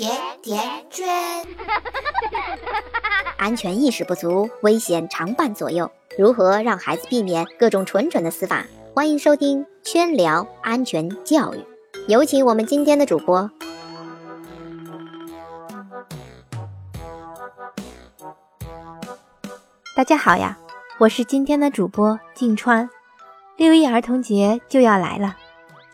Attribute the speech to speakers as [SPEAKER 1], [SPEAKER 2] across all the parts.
[SPEAKER 1] 甜甜圈，
[SPEAKER 2] 安全意识不足，危险常伴左右。如何让孩子避免各种蠢蠢的死法？欢迎收听圈聊安全教育。有请我们今天的主播。
[SPEAKER 3] 大家好呀，我是今天的主播静川。六一儿童节就要来了，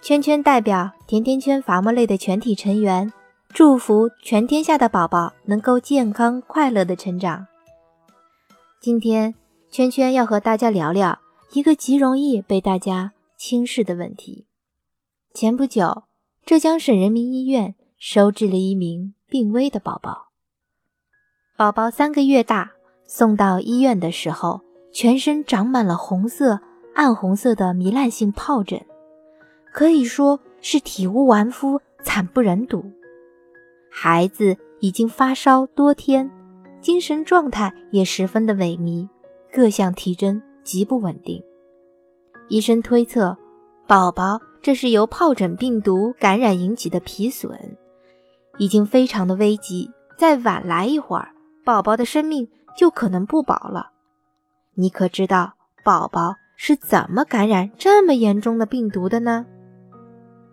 [SPEAKER 3] 圈圈代表甜甜圈伐木类的全体成员。祝福全天下的宝宝能够健康快乐的成长。今天，圈圈要和大家聊聊一个极容易被大家轻视的问题。前不久，浙江省人民医院收治了一名病危的宝宝。宝宝三个月大，送到医院的时候，全身长满了红色、暗红色的糜烂性疱疹，可以说是体无完肤，惨不忍睹。孩子已经发烧多天，精神状态也十分的萎靡，各项体征极不稳定。医生推测，宝宝这是由疱疹病毒感染引起的皮损，已经非常的危急，再晚来一会儿，宝宝的生命就可能不保了。你可知道宝宝是怎么感染这么严重的病毒的呢？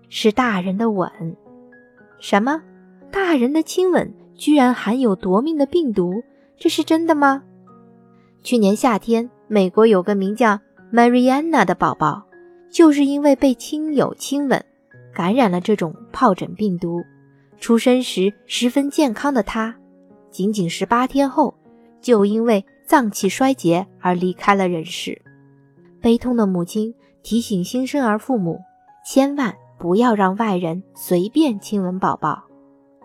[SPEAKER 3] 是大人的吻。什么？大人的亲吻居然含有夺命的病毒，这是真的吗？去年夏天，美国有个名叫 Mariana 的宝宝，就是因为被亲友亲吻，感染了这种疱疹病毒。出生时十分健康的他，仅仅十八天后，就因为脏器衰竭而离开了人世。悲痛的母亲提醒新生儿父母，千万不要让外人随便亲吻宝宝。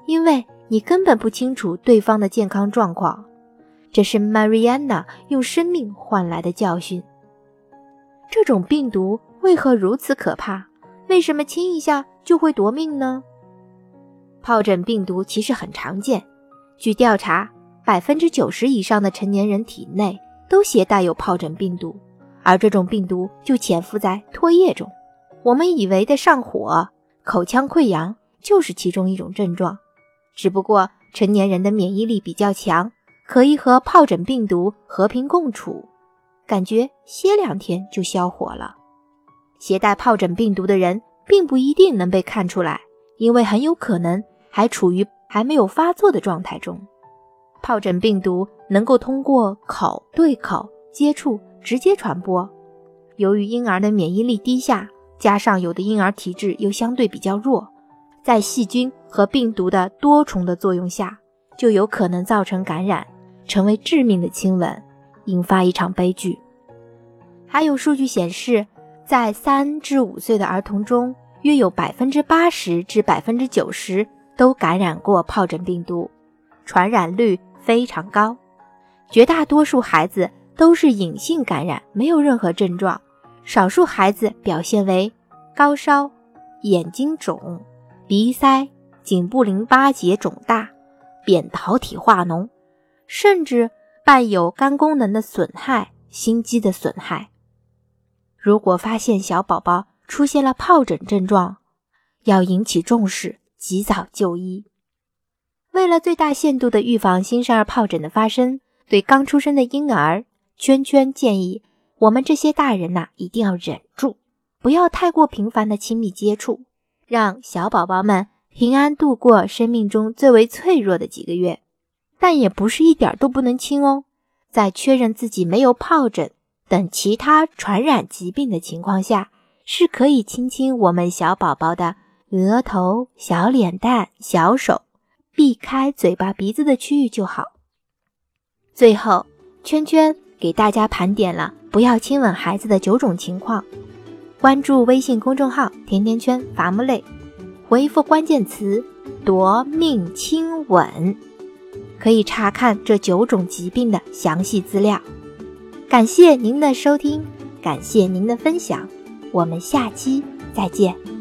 [SPEAKER 3] 因为你根本不清楚对方的健康状况，这是 Mariana 用生命换来的教训。这种病毒为何如此可怕？为什么亲一下就会夺命呢？疱疹病毒其实很常见，据调查，百分之九十以上的成年人体内都携带有疱疹病毒，而这种病毒就潜伏在唾液中。我们以为的上火、口腔溃疡就是其中一种症状。只不过成年人的免疫力比较强，可以和疱疹病毒和平共处，感觉歇两天就消火了。携带疱疹病毒的人并不一定能被看出来，因为很有可能还处于还没有发作的状态中。疱疹病毒能够通过口对口接触直接传播。由于婴儿的免疫力低下，加上有的婴儿体质又相对比较弱。在细菌和病毒的多重的作用下，就有可能造成感染，成为致命的亲吻，引发一场悲剧。还有数据显示，在三至五岁的儿童中，约有百分之八十至百分之九十都感染过疱疹病毒，传染率非常高。绝大多数孩子都是隐性感染，没有任何症状，少数孩子表现为高烧、眼睛肿。鼻塞、颈部淋巴结肿大、扁桃体化脓，甚至伴有肝功能的损害、心肌的损害。如果发现小宝宝出现了疱疹症状，要引起重视，及早就医。为了最大限度的预防新生儿疱疹的发生，对刚出生的婴儿，圈圈建议我们这些大人呐，一定要忍住，不要太过频繁的亲密接触。让小宝宝们平安度过生命中最为脆弱的几个月，但也不是一点都不能亲哦。在确认自己没有疱疹等其他传染疾病的情况下，是可以亲亲我们小宝宝的额头、小脸蛋、小手，避开嘴巴、鼻子的区域就好。最后，圈圈给大家盘点了不要亲吻孩子的九种情况。关注微信公众号“甜甜圈伐木累”，回复关键词“夺命亲吻”，可以查看这九种疾病的详细资料。感谢您的收听，感谢您的分享，我们下期再见。